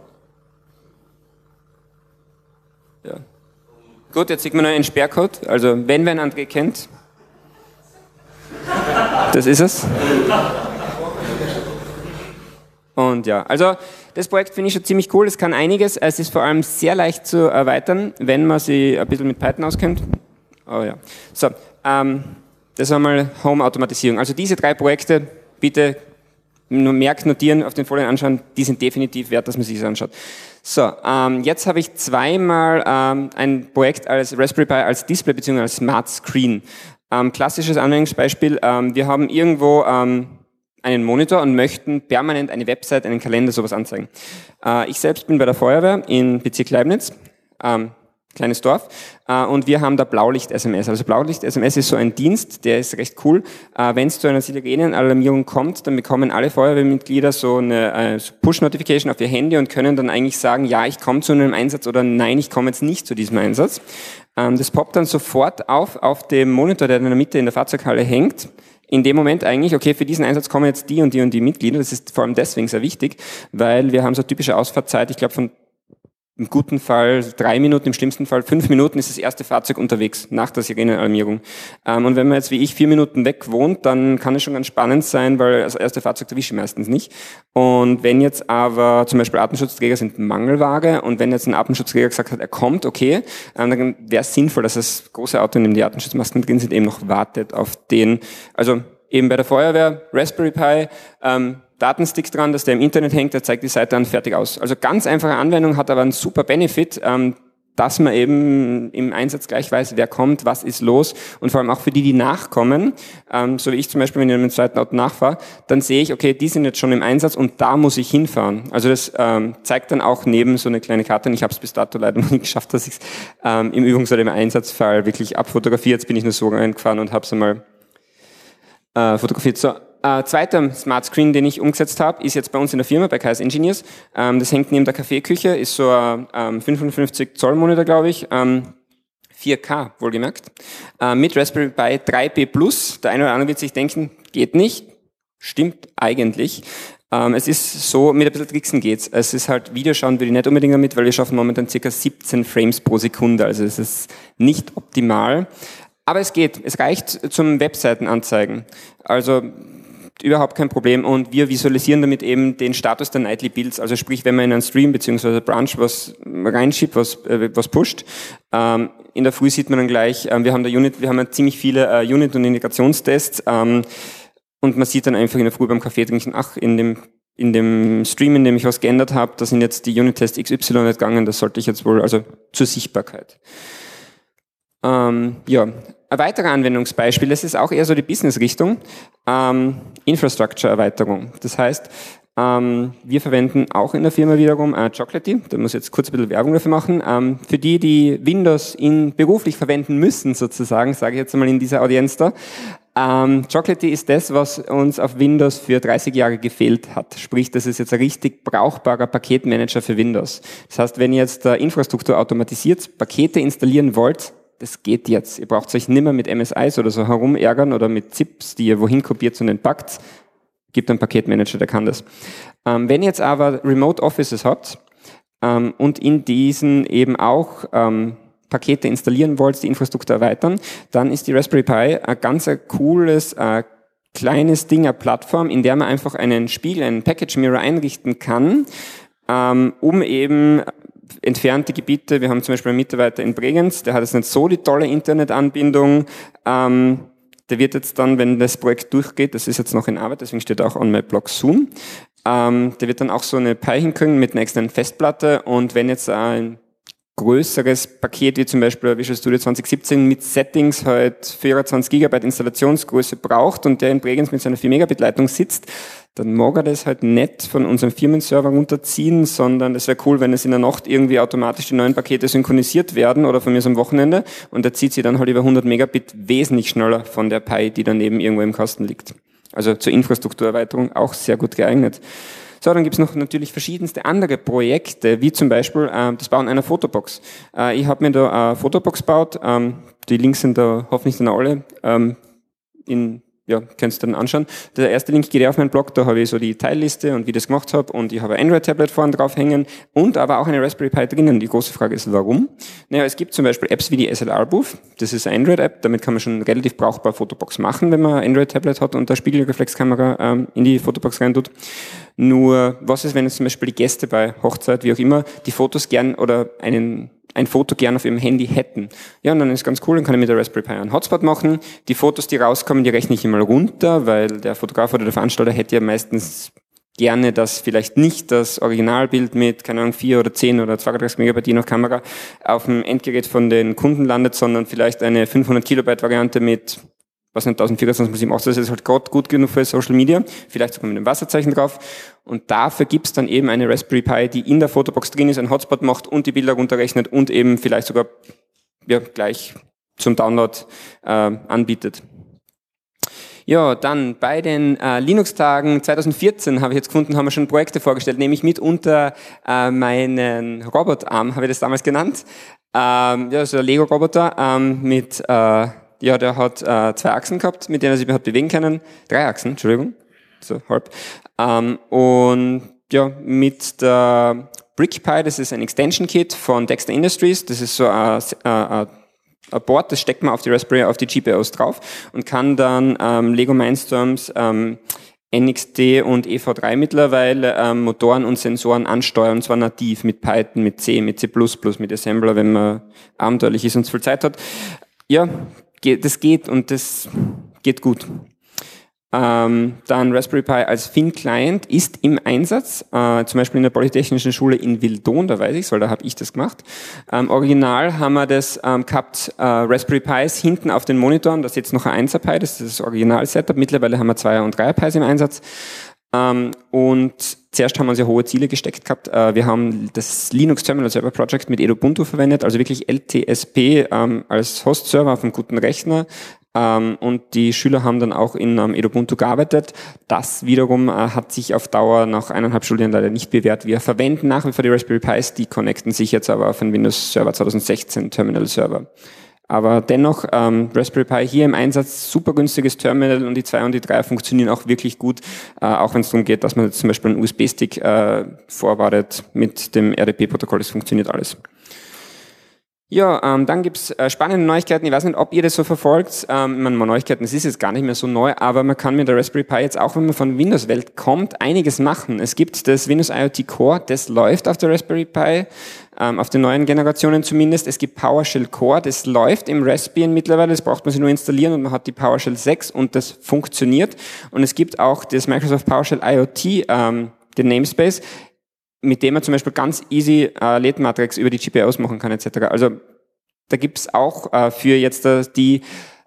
Ja. Gut, jetzt sieht man einen Sperrcode. Also wenn wer einen André kennt, das ist es. Und ja, also das Projekt finde ich schon ziemlich cool. Es kann einiges. Es ist vor allem sehr leicht zu erweitern, wenn man sich ein bisschen mit Python auskennt. Oh ja. So, ähm, das war mal Home-Automatisierung. Also diese drei Projekte, bitte nur merkt, notieren, auf den Folien anschauen, die sind definitiv wert, dass man sich das anschaut. So, ähm, jetzt habe ich zweimal ähm, ein Projekt als Raspberry Pi als Display bzw. als Smart Screen. Ähm, klassisches Anwendungsbeispiel, ähm, wir haben irgendwo ähm, einen Monitor und möchten permanent eine Website, einen Kalender, sowas anzeigen. Äh, ich selbst bin bei der Feuerwehr in Bezirk Leibniz. Ähm, kleines Dorf. Äh, und wir haben da Blaulicht-SMS. Also Blaulicht-SMS ist so ein Dienst, der ist recht cool. Äh, Wenn es zu einer Sirenenalarmierung kommt, dann bekommen alle Feuerwehrmitglieder so eine Push-Notification auf ihr Handy und können dann eigentlich sagen, ja, ich komme zu einem Einsatz oder nein, ich komme jetzt nicht zu diesem Einsatz. Ähm, das poppt dann sofort auf auf dem Monitor, der in der Mitte in der Fahrzeughalle hängt in dem Moment eigentlich, okay, für diesen Einsatz kommen jetzt die und die und die Mitglieder. Das ist vor allem deswegen sehr wichtig, weil wir haben so typische Ausfahrtzeit, ich glaube von im guten Fall drei Minuten, im schlimmsten Fall fünf Minuten ist das erste Fahrzeug unterwegs nach der Sirenenalarmierung. Ähm, und wenn man jetzt wie ich vier Minuten weg wohnt, dann kann es schon ganz spannend sein, weil das erste Fahrzeug erwische ich meistens nicht. Und wenn jetzt aber zum Beispiel Artenschutzträger sind Mangelware und wenn jetzt ein Artenschutzträger gesagt hat, er kommt, okay, ähm, dann wäre es sinnvoll, dass das große Auto, in dem die Artenschutzmasken drin sind, eben noch wartet auf den, also eben bei der Feuerwehr, Raspberry Pi, ähm, Datenstick dran, dass der im Internet hängt, der zeigt die Seite dann fertig aus. Also ganz einfache Anwendung, hat aber einen super Benefit, ähm, dass man eben im Einsatz gleich weiß, wer kommt, was ist los und vor allem auch für die, die nachkommen, ähm, so wie ich zum Beispiel, wenn ich mit dem zweiten Auto nachfahre, dann sehe ich, okay, die sind jetzt schon im Einsatz und da muss ich hinfahren. Also das ähm, zeigt dann auch neben so eine kleine Karte, und ich habe es bis dato leider <laughs> noch nicht geschafft, dass ich es ähm, im Übungs- oder im Einsatzfall wirklich abfotografiere. Jetzt bin ich nur so reingefahren und habe es einmal äh, fotografiert. So, äh, zweiter Smart Screen, den ich umgesetzt habe, ist jetzt bei uns in der Firma, bei KS Engineers. Ähm, das hängt neben der Kaffeeküche, ist so ein ähm, 55 Zoll Monitor, glaube ich. Ähm, 4K, wohlgemerkt. Äh, mit Raspberry Pi 3B Plus. Der eine oder andere wird sich denken, geht nicht. Stimmt eigentlich. Ähm, es ist so, mit ein bisschen Tricksen geht's. Es ist halt, Videoschauen würde ich nicht unbedingt damit, weil wir schaffen momentan circa 17 Frames pro Sekunde. Also es ist nicht optimal. Aber es geht. Es reicht zum Webseitenanzeigen. Also überhaupt kein Problem und wir visualisieren damit eben den Status der Nightly Builds. Also sprich, wenn man in einen Stream bzw. Branch was reinschiebt, was, äh, was pusht, ähm, in der Früh sieht man dann gleich, ähm, wir haben der Unit, wir haben ziemlich viele äh, Unit- und Integrationstests ähm, und man sieht dann einfach in der Früh beim Kaffee trinken, ach, in dem in dem Stream, in dem ich was geändert habe, da sind jetzt die Unit-Tests XY nicht gegangen, das sollte ich jetzt wohl, also zur Sichtbarkeit. Ähm, ja, ein weiterer Anwendungsbeispiel, das ist auch eher so die Business-Richtung, ähm, Infrastructure-Erweiterung. Das heißt, ähm, wir verwenden auch in der Firma wiederum äh, Chocolatey, da muss ich jetzt kurz ein bisschen Werbung dafür machen. Ähm, für die, die Windows in, beruflich verwenden müssen, sozusagen, sage ich jetzt einmal in dieser Audienz da, ähm, Chocolatey ist das, was uns auf Windows für 30 Jahre gefehlt hat. Sprich, das ist jetzt ein richtig brauchbarer Paketmanager für Windows. Das heißt, wenn ihr jetzt äh, Infrastruktur automatisiert Pakete installieren wollt, das geht jetzt. Ihr braucht euch nimmer mit MSIs oder so herumärgern oder mit ZIPs, die ihr wohin kopiert und entpackt. Gibt einen Paketmanager, der kann das. Ähm, wenn ihr jetzt aber Remote Offices habt ähm, und in diesen eben auch ähm, Pakete installieren wollt, die Infrastruktur erweitern, dann ist die Raspberry Pi ein ganz ein cooles, äh, kleines Ding, eine Plattform, in der man einfach einen Spiegel, einen Package Mirror einrichten kann, um eben entfernte Gebiete, wir haben zum Beispiel einen Mitarbeiter in Bregenz, der hat jetzt nicht so die tolle Internetanbindung, ähm, der wird jetzt dann, wenn das Projekt durchgeht, das ist jetzt noch in Arbeit, deswegen steht auch on my blog soon, ähm, der wird dann auch so eine Pi hinkriegen mit einer externen Festplatte und wenn jetzt ein größeres Paket wie zum Beispiel Visual Studio 2017 mit Settings halt 24 Gigabyte Installationsgröße braucht und der in Bregenz mit seiner 4 Megabit Leitung sitzt, dann mag er das halt nicht von unserem Firmenserver runterziehen, sondern es wäre cool, wenn es in der Nacht irgendwie automatisch die neuen Pakete synchronisiert werden oder von mir so am Wochenende und er zieht sie dann halt über 100 Megabit wesentlich schneller von der Pi, die daneben irgendwo im Kasten liegt. Also zur Infrastrukturerweiterung auch sehr gut geeignet. So, dann gibt es noch natürlich verschiedenste andere Projekte, wie zum Beispiel äh, das Bauen einer Fotobox. Äh, ich habe mir da eine Fotobox gebaut, ähm, die Links sind da hoffentlich dann alle ähm, in ja, könnt ihr dann anschauen. Der erste Link geht ja auf meinen Blog, da habe ich so die Teilliste und wie ich das gemacht habe und ich habe ein Android-Tablet vorne drauf hängen und aber auch eine Raspberry Pi drinnen. Die große Frage ist, warum? Naja, es gibt zum Beispiel Apps wie die SLR-Booth, das ist eine Android-App, damit kann man schon relativ brauchbar Fotobox machen, wenn man ein Android-Tablet hat und da Spiegelreflexkamera ähm, in die Fotobox rein tut. Nur, was ist, wenn jetzt zum Beispiel die Gäste bei Hochzeit, wie auch immer, die Fotos gern oder einen ein Foto gern auf ihrem Handy hätten. Ja, und dann ist ganz cool, dann kann ich mit der Raspberry Pi einen Hotspot machen. Die Fotos, die rauskommen, die rechne ich immer runter, weil der Fotograf oder der Veranstalter hätte ja meistens gerne, dass vielleicht nicht das Originalbild mit, keine Ahnung, 4 oder 10 oder 32 Megabyte je nach Kamera auf dem Endgerät von den Kunden landet, sondern vielleicht eine 500 Kilobyte Variante mit was nicht 1024 muss ich machen, das ist halt gerade gut genug für Social Media, vielleicht sogar mit einem Wasserzeichen drauf. Und dafür gibt's dann eben eine Raspberry Pi, die in der Fotobox drin ist, einen Hotspot macht und die Bilder runterrechnet und eben vielleicht sogar ja, gleich zum Download äh, anbietet. Ja, dann bei den äh, Linux-Tagen 2014 habe ich jetzt gefunden, haben wir schon Projekte vorgestellt, nämlich mitunter äh, meinen Robotarm, habe ich das damals genannt. Ähm, ja, so ein Lego-Roboter ähm, mit äh, ja, der hat äh, zwei Achsen gehabt, mit denen er sich überhaupt bewegen können. Drei Achsen, Entschuldigung, so halb. Ähm, und ja, mit der BrickPy, das ist ein Extension Kit von Dexter Industries, das ist so ein, ein, ein Board, das steckt man auf die Raspberry, auf die GPIOs drauf und kann dann ähm, Lego Mindstorms ähm, NXT und EV3 mittlerweile ähm, Motoren und Sensoren ansteuern, und zwar nativ mit Python, mit C, mit C++, mit Assembler, wenn man abenteuerlich ist und viel Zeit hat. Ja, das geht und das geht gut. Ähm, dann Raspberry Pi als Fin-Client ist im Einsatz, äh, zum Beispiel in der Polytechnischen Schule in Wildon, da weiß ich weil da habe ich das gemacht. Ähm, original haben wir das ähm, gehabt, äh, Raspberry Pis hinten auf den Monitoren, da ist jetzt noch ein 1er Pi, das ist das Original-Setup, mittlerweile haben wir 2er und 3er Pis im Einsatz. Ähm, und zuerst haben wir uns ja hohe Ziele gesteckt gehabt. Äh, wir haben das Linux Terminal Server Project mit Edubuntu verwendet, also wirklich LTSP ähm, als Host-Server auf einem guten Rechner. Ähm, und die Schüler haben dann auch in Edubuntu gearbeitet. Das wiederum äh, hat sich auf Dauer nach eineinhalb Studien leider nicht bewährt. Wir verwenden nach wie vor die Raspberry Pis, die connecten sich jetzt aber auf einen Windows Server 2016 Terminal Server. Aber dennoch, ähm, Raspberry Pi hier im Einsatz, super günstiges Terminal und die 2 und die 3 funktionieren auch wirklich gut, äh, auch wenn es darum geht, dass man jetzt zum Beispiel einen USB-Stick äh, vorwartet mit dem RDP-Protokoll, das funktioniert alles. Ja, ähm, dann gibt's äh, spannende Neuigkeiten. Ich weiß nicht, ob ihr das so verfolgt. Ähm, man, Neuigkeiten, es ist jetzt gar nicht mehr so neu, aber man kann mit der Raspberry Pi jetzt auch, wenn man von Windows-Welt kommt, einiges machen. Es gibt das Windows IoT Core, das läuft auf der Raspberry Pi ähm, auf den neuen Generationen zumindest. Es gibt PowerShell Core, das läuft im Raspbian mittlerweile, das braucht man sich nur installieren und man hat die PowerShell 6 und das funktioniert. Und es gibt auch das Microsoft PowerShell IoT, ähm, den Namespace, mit dem man zum Beispiel ganz easy äh, LED-Matrix über die GPIOs machen kann etc. Also da gibt's auch äh, für jetzt äh, die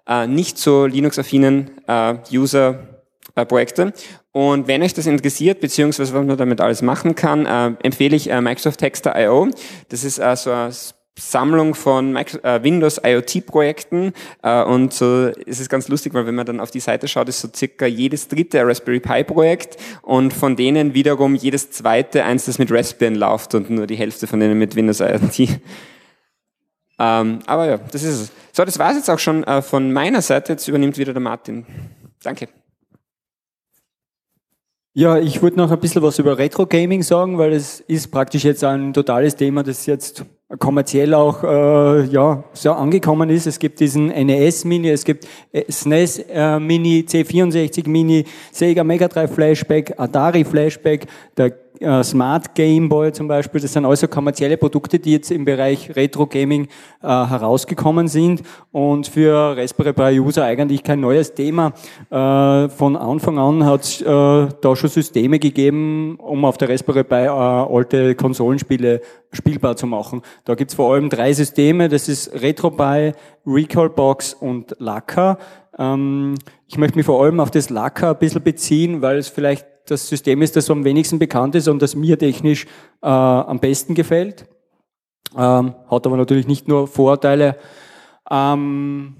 äh, nicht so Linux-affinen äh, User äh, Projekte. Und wenn euch das interessiert, beziehungsweise was man damit alles machen kann, äh, empfehle ich äh, Microsoft Texter.io. Das ist äh, so eine Sammlung von äh, Windows IoT-Projekten äh, und so ist es ganz lustig, weil wenn man dann auf die Seite schaut, ist so circa jedes dritte Raspberry Pi-Projekt und von denen wiederum jedes zweite eins, das mit Raspbian läuft und nur die Hälfte von denen mit Windows IoT. <laughs> Ähm, aber ja, das ist es. So, das war es jetzt auch schon äh, von meiner Seite. Jetzt übernimmt wieder der Martin. Danke. Ja, ich wollte noch ein bisschen was über Retro Gaming sagen, weil es ist praktisch jetzt ein totales Thema, das jetzt kommerziell auch äh, ja so angekommen ist. Es gibt diesen NES Mini, es gibt SNES äh, Mini, C64 Mini, Sega Mega Drive Flashback, Atari Flashback, der äh, Smart Game Boy zum Beispiel, das sind also kommerzielle Produkte, die jetzt im Bereich Retro Gaming äh, herausgekommen sind und für Raspberry Pi User eigentlich kein neues Thema. Äh, von Anfang an hat es äh, da schon Systeme gegeben, um auf der Raspberry Pi äh, alte Konsolenspiele spielbar zu machen. Da gibt's vor allem drei Systeme, das ist RetroPie, Recalbox und Laka. Ähm, ich möchte mich vor allem auf das Laka ein bisschen beziehen, weil es vielleicht das System ist, das am wenigsten bekannt ist und das mir technisch äh, am besten gefällt. Ähm, hat aber natürlich nicht nur Vorteile. Ähm,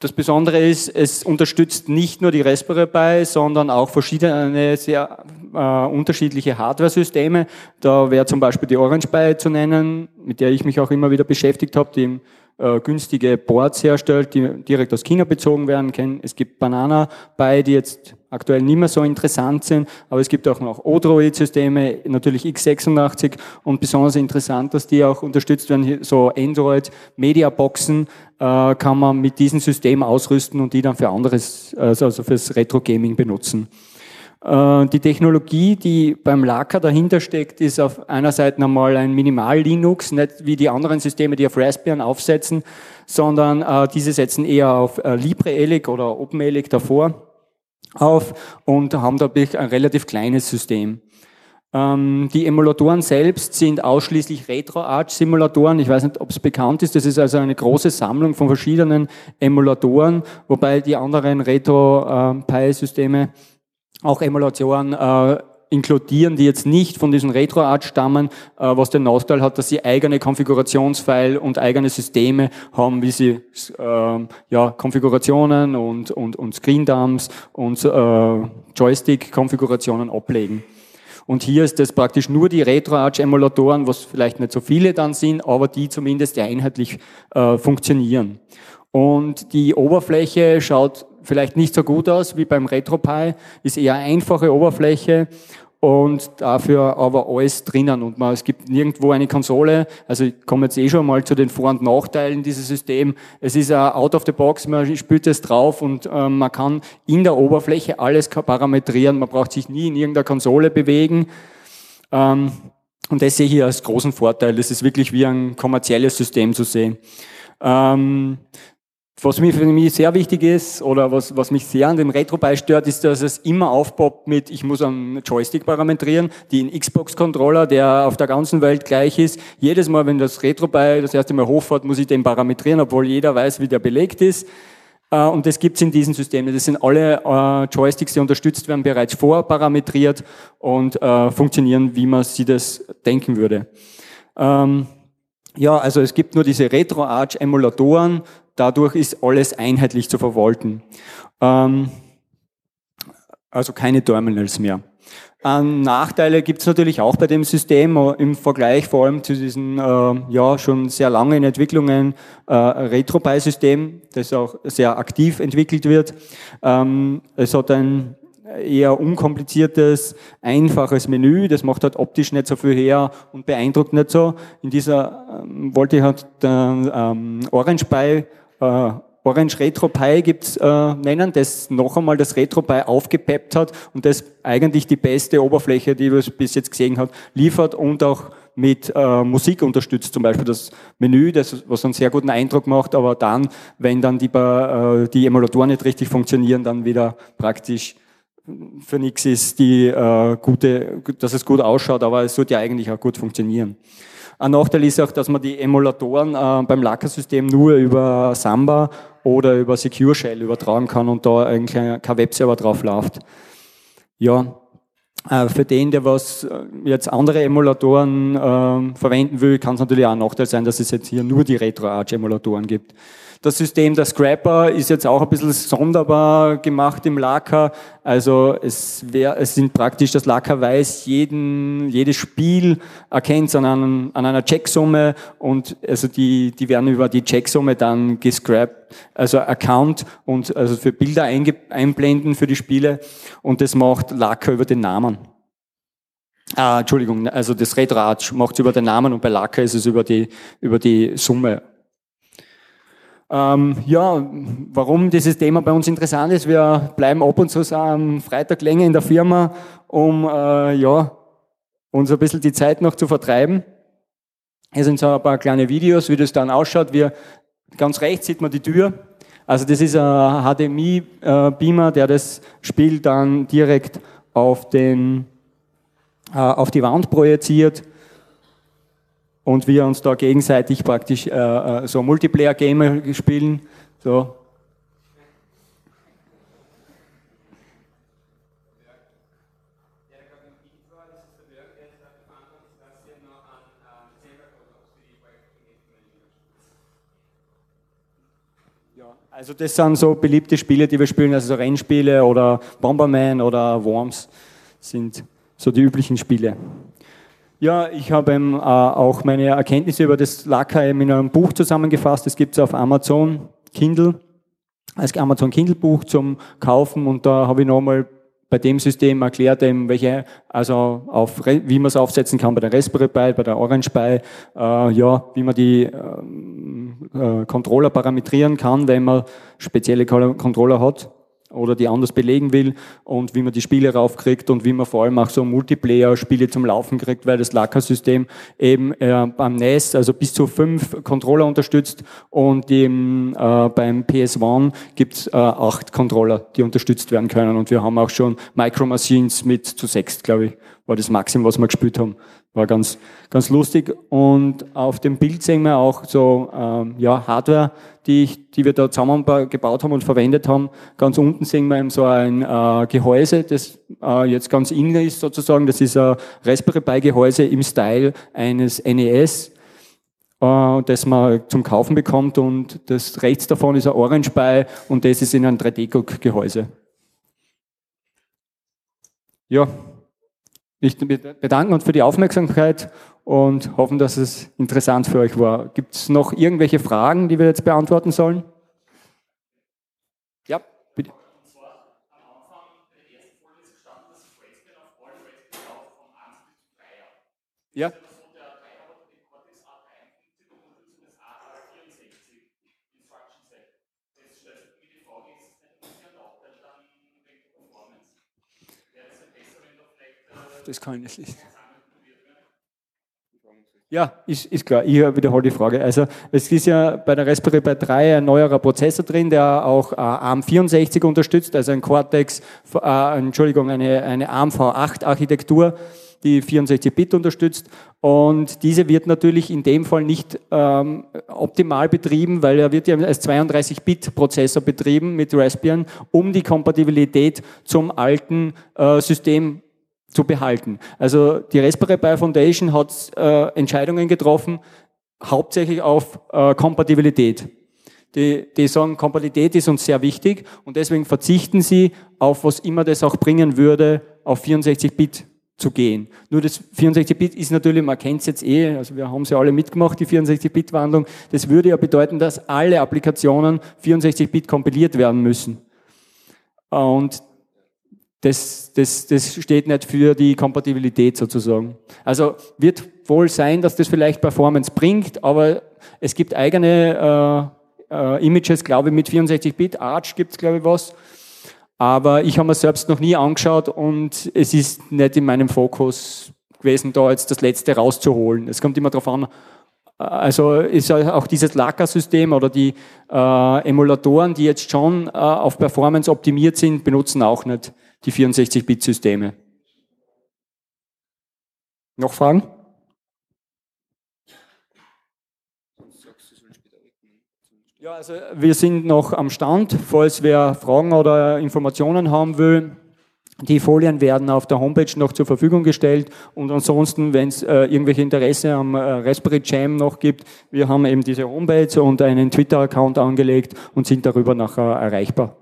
das Besondere ist, es unterstützt nicht nur die Raspberry Pi, sondern auch verschiedene sehr äh, unterschiedliche Hardware-Systeme. Da wäre zum Beispiel die Orange Pi zu nennen, mit der ich mich auch immer wieder beschäftigt habe, die äh, günstige Boards herstellt, die direkt aus China bezogen werden können. Es gibt Banana Pi, die jetzt aktuell nicht mehr so interessant sind, aber es gibt auch noch Odroid-Systeme, natürlich x86 und besonders interessant, dass die auch unterstützt werden, so Android Mediaboxen äh, kann man mit diesem System ausrüsten und die dann für anderes, also, also fürs Retro-Gaming benutzen. Äh, die Technologie, die beim Laka dahinter steckt, ist auf einer Seite einmal ein Minimal-Linux, nicht wie die anderen Systeme, die auf Raspbian aufsetzen, sondern äh, diese setzen eher auf äh, LibreELEC oder OpenELEC davor auf und haben dadurch ein relativ kleines System. Ähm, die Emulatoren selbst sind ausschließlich RetroArch-Simulatoren. Ich weiß nicht, ob es bekannt ist. Das ist also eine große Sammlung von verschiedenen Emulatoren, wobei die anderen Retro-Pi-Systeme auch Emulatoren äh, inkludieren, die jetzt nicht von diesem RetroArch stammen, äh, was den Nachteil hat, dass sie eigene Konfigurationsfile und eigene Systeme haben, wie sie äh, ja, Konfigurationen und, und, und Screendumps und äh, Joystick-Konfigurationen ablegen. Und hier ist das praktisch nur die RetroArch-Emulatoren, was vielleicht nicht so viele dann sind, aber die zumindest einheitlich äh, funktionieren. Und die Oberfläche schaut vielleicht nicht so gut aus wie beim RetroPie, ist eher einfache Oberfläche und dafür aber alles drinnen und man, es gibt nirgendwo eine Konsole, also ich komme jetzt eh schon mal zu den Vor- und Nachteilen dieses Systems. Es ist out of the box, man spült es drauf und äh, man kann in der Oberfläche alles parametrieren, man braucht sich nie in irgendeiner Konsole bewegen. Ähm, und das sehe ich als großen Vorteil, das ist wirklich wie ein kommerzielles System zu sehen. Ähm, was mir für mich sehr wichtig ist oder was, was mich sehr an dem Retro beistört, ist, dass es immer aufpoppt mit, ich muss einen Joystick parametrieren, den Xbox-Controller, der auf der ganzen Welt gleich ist. Jedes Mal, wenn das Retro bei das erste Mal hochfährt, muss ich den parametrieren, obwohl jeder weiß, wie der belegt ist. Äh, und das gibt's in diesen Systemen. Das sind alle äh, Joysticks, die unterstützt werden, bereits vorparametriert und äh, funktionieren, wie man sich das denken würde. Ähm, ja, also es gibt nur diese RetroArch-Emulatoren, Dadurch ist alles einheitlich zu verwalten. Ähm, also keine Terminals mehr. Ähm, Nachteile gibt es natürlich auch bei dem System äh, im Vergleich vor allem zu diesen äh, ja schon sehr langen Entwicklungen äh, RetroPie-System, das auch sehr aktiv entwickelt wird. Ähm, es hat ein eher unkompliziertes, einfaches Menü. Das macht halt optisch nicht so viel her und beeindruckt nicht so. In dieser ähm, wollte ich halt den ähm, Orange Pi äh, Orange Retro Pi gibt's äh, nennen, das noch einmal das Retro Pi aufgepeppt hat und das eigentlich die beste Oberfläche, die wir bis jetzt gesehen hat, liefert und auch mit äh, Musik unterstützt, zum Beispiel das Menü, das, was einen sehr guten Eindruck macht, aber dann, wenn dann die, äh, die Emulatoren nicht richtig funktionieren, dann wieder praktisch für nichts ist, die äh, gute, dass es gut ausschaut, aber es sollte ja eigentlich auch gut funktionieren. Ein Nachteil ist auch, dass man die Emulatoren äh, beim Lacker-System nur über Samba oder über Secure Shell übertragen kann und da eigentlich kein Webserver drauf läuft. Ja, äh, für den, der was äh, jetzt andere Emulatoren äh, verwenden will, kann es natürlich auch ein Nachteil sein, dass es jetzt hier nur die RetroArch-Emulatoren gibt. Das System der Scrapper ist jetzt auch ein bisschen sonderbar gemacht im Lacker. Also es, wär, es sind praktisch, das Lacker weiß, jeden, jedes Spiel erkennt an, einem, an einer Checksumme und also die, die werden über die Checksumme dann gescrapped, also Account und also für Bilder einge, einblenden für die Spiele und das macht Lacker über den Namen. Ah, Entschuldigung, also das RetroArch macht es über den Namen und bei Lacker ist es über die, über die Summe ähm, ja, warum dieses Thema bei uns interessant ist, wir bleiben ab und zu am Freitag länger in der Firma, um äh, ja, uns ein bisschen die Zeit noch zu vertreiben. Hier sind so ein paar kleine Videos, wie das dann ausschaut. Wir, ganz rechts sieht man die Tür. Also das ist ein HDMI-Beamer, der das Spiel dann direkt auf, den, äh, auf die Wand projiziert und wir uns da gegenseitig praktisch äh, äh so Multiplayer-Game spielen. So, Also das sind so beliebte Spiele, die wir spielen, also so Rennspiele oder Bomberman oder Worms sind so die üblichen Spiele. Ja, ich habe ähm, äh, auch meine Erkenntnisse über das Lacker in einem Buch zusammengefasst. Das gibt es auf Amazon Kindle, als Amazon Kindle Buch zum Kaufen. Und da habe ich nochmal bei dem System erklärt, eben welche, also auf, wie man es aufsetzen kann bei der Raspberry Pi, bei der Orange Pi, äh, ja, wie man die äh, äh, Controller parametrieren kann, wenn man spezielle Controller hat oder die anders belegen will und wie man die Spiele raufkriegt und wie man vor allem auch so Multiplayer-Spiele zum Laufen kriegt, weil das Lacker-System eben äh, beim NES also bis zu fünf Controller unterstützt und im, äh, beim PS1 gibt's äh, acht Controller, die unterstützt werden können und wir haben auch schon Micro Machines mit zu sechs, glaube ich, war das Maximum, was wir gespielt haben. War ganz, ganz lustig. Und auf dem Bild sehen wir auch so ähm, ja, Hardware, die, ich, die wir da zusammengebaut haben und verwendet haben. Ganz unten sehen wir eben so ein äh, Gehäuse, das äh, jetzt ganz innen ist sozusagen. Das ist ein Raspberry Pi Gehäuse im Style eines NES, äh, das man zum Kaufen bekommt. Und das rechts davon ist ein Orange Pi und das ist in einem 3D-Gehäuse. Ja, ich bedanken uns für die Aufmerksamkeit und hoffen, dass es interessant für euch war. Gibt es noch irgendwelche Fragen, die wir jetzt beantworten sollen? Ja, bitte. Ja. Das kann ich nicht. Ja, ist, ist klar. Ich wiederhole die Frage. Also es ist ja bei der Raspberry Pi 3 ein neuerer Prozessor drin, der auch äh, ARM64 unterstützt, also ein Cortex, äh, Entschuldigung, eine, eine ARM V8-Architektur, die 64-Bit unterstützt. Und diese wird natürlich in dem Fall nicht ähm, optimal betrieben, weil er wird ja als 32-Bit-Prozessor betrieben mit Raspbian, um die Kompatibilität zum alten äh, System zu behalten. Also die Raspberry Pi Foundation hat äh, Entscheidungen getroffen, hauptsächlich auf äh, Kompatibilität. Die, die sagen, Kompatibilität ist uns sehr wichtig und deswegen verzichten sie auf was immer das auch bringen würde, auf 64-Bit zu gehen. Nur das 64-Bit ist natürlich, man kennt es jetzt eh, also wir haben sie alle mitgemacht, die 64-Bit-Wandlung. Das würde ja bedeuten, dass alle Applikationen 64-Bit kompiliert werden müssen. Und das, das, das steht nicht für die Kompatibilität sozusagen. Also wird wohl sein, dass das vielleicht Performance bringt, aber es gibt eigene äh, äh, Images, glaube ich, mit 64-Bit. Arch gibt es, glaube ich, was. Aber ich habe mir selbst noch nie angeschaut und es ist nicht in meinem Fokus gewesen, da jetzt das Letzte rauszuholen. Es kommt immer darauf an, äh, also ist auch dieses Lacker-System oder die äh, Emulatoren, die jetzt schon äh, auf Performance optimiert sind, benutzen auch nicht die 64-Bit-Systeme. Noch Fragen? Ja, also wir sind noch am Stand, falls wer Fragen oder Informationen haben will. Die Folien werden auf der Homepage noch zur Verfügung gestellt und ansonsten, wenn es äh, irgendwelche Interesse am äh, Raspberry Jam noch gibt, wir haben eben diese Homepage und einen Twitter-Account angelegt und sind darüber nachher erreichbar.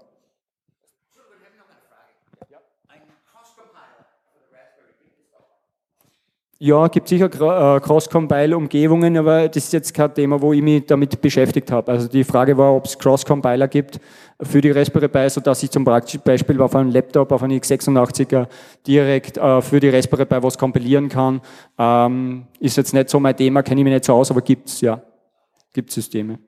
Ja, gibt sicher äh, Cross-Compile-Umgebungen, aber das ist jetzt kein Thema, wo ich mich damit beschäftigt habe. Also die Frage war, ob es Cross-Compiler gibt für die Raspberry Pi, sodass ich zum Beispiel auf einem Laptop, auf einem x86er direkt äh, für die Raspberry Pi was kompilieren kann. Ähm, ist jetzt nicht so mein Thema, kenne ich mich nicht so aus, aber gibt's ja. Gibt Systeme.